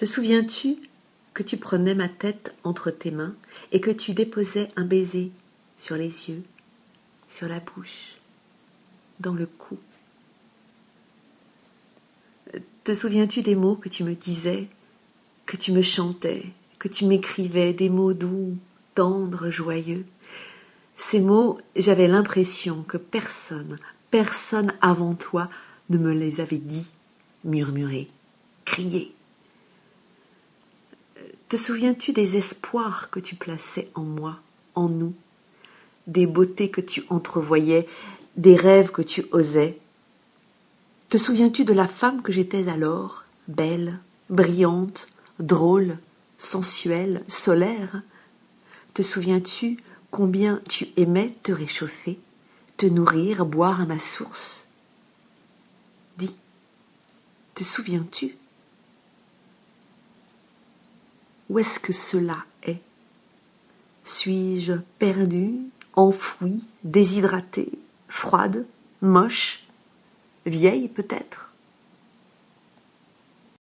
Te souviens-tu que tu prenais ma tête entre tes mains et que tu déposais un baiser sur les yeux, sur la bouche, dans le cou? Te souviens-tu des mots que tu me disais, que tu me chantais, que tu m'écrivais, des mots doux, tendres, joyeux? Ces mots, j'avais l'impression que personne, personne avant toi ne me les avait dit, murmurés, criés. Te souviens-tu des espoirs que tu plaçais en moi, en nous, des beautés que tu entrevoyais, des rêves que tu osais? Te souviens-tu de la femme que j'étais alors, belle, brillante, drôle, sensuelle, solaire? Te souviens-tu combien tu aimais te réchauffer, te nourrir, boire à ma source? Dis, te souviens-tu Où est-ce que cela est? Suis-je perdue, enfouie, déshydratée, froide, moche, vieille peut-être?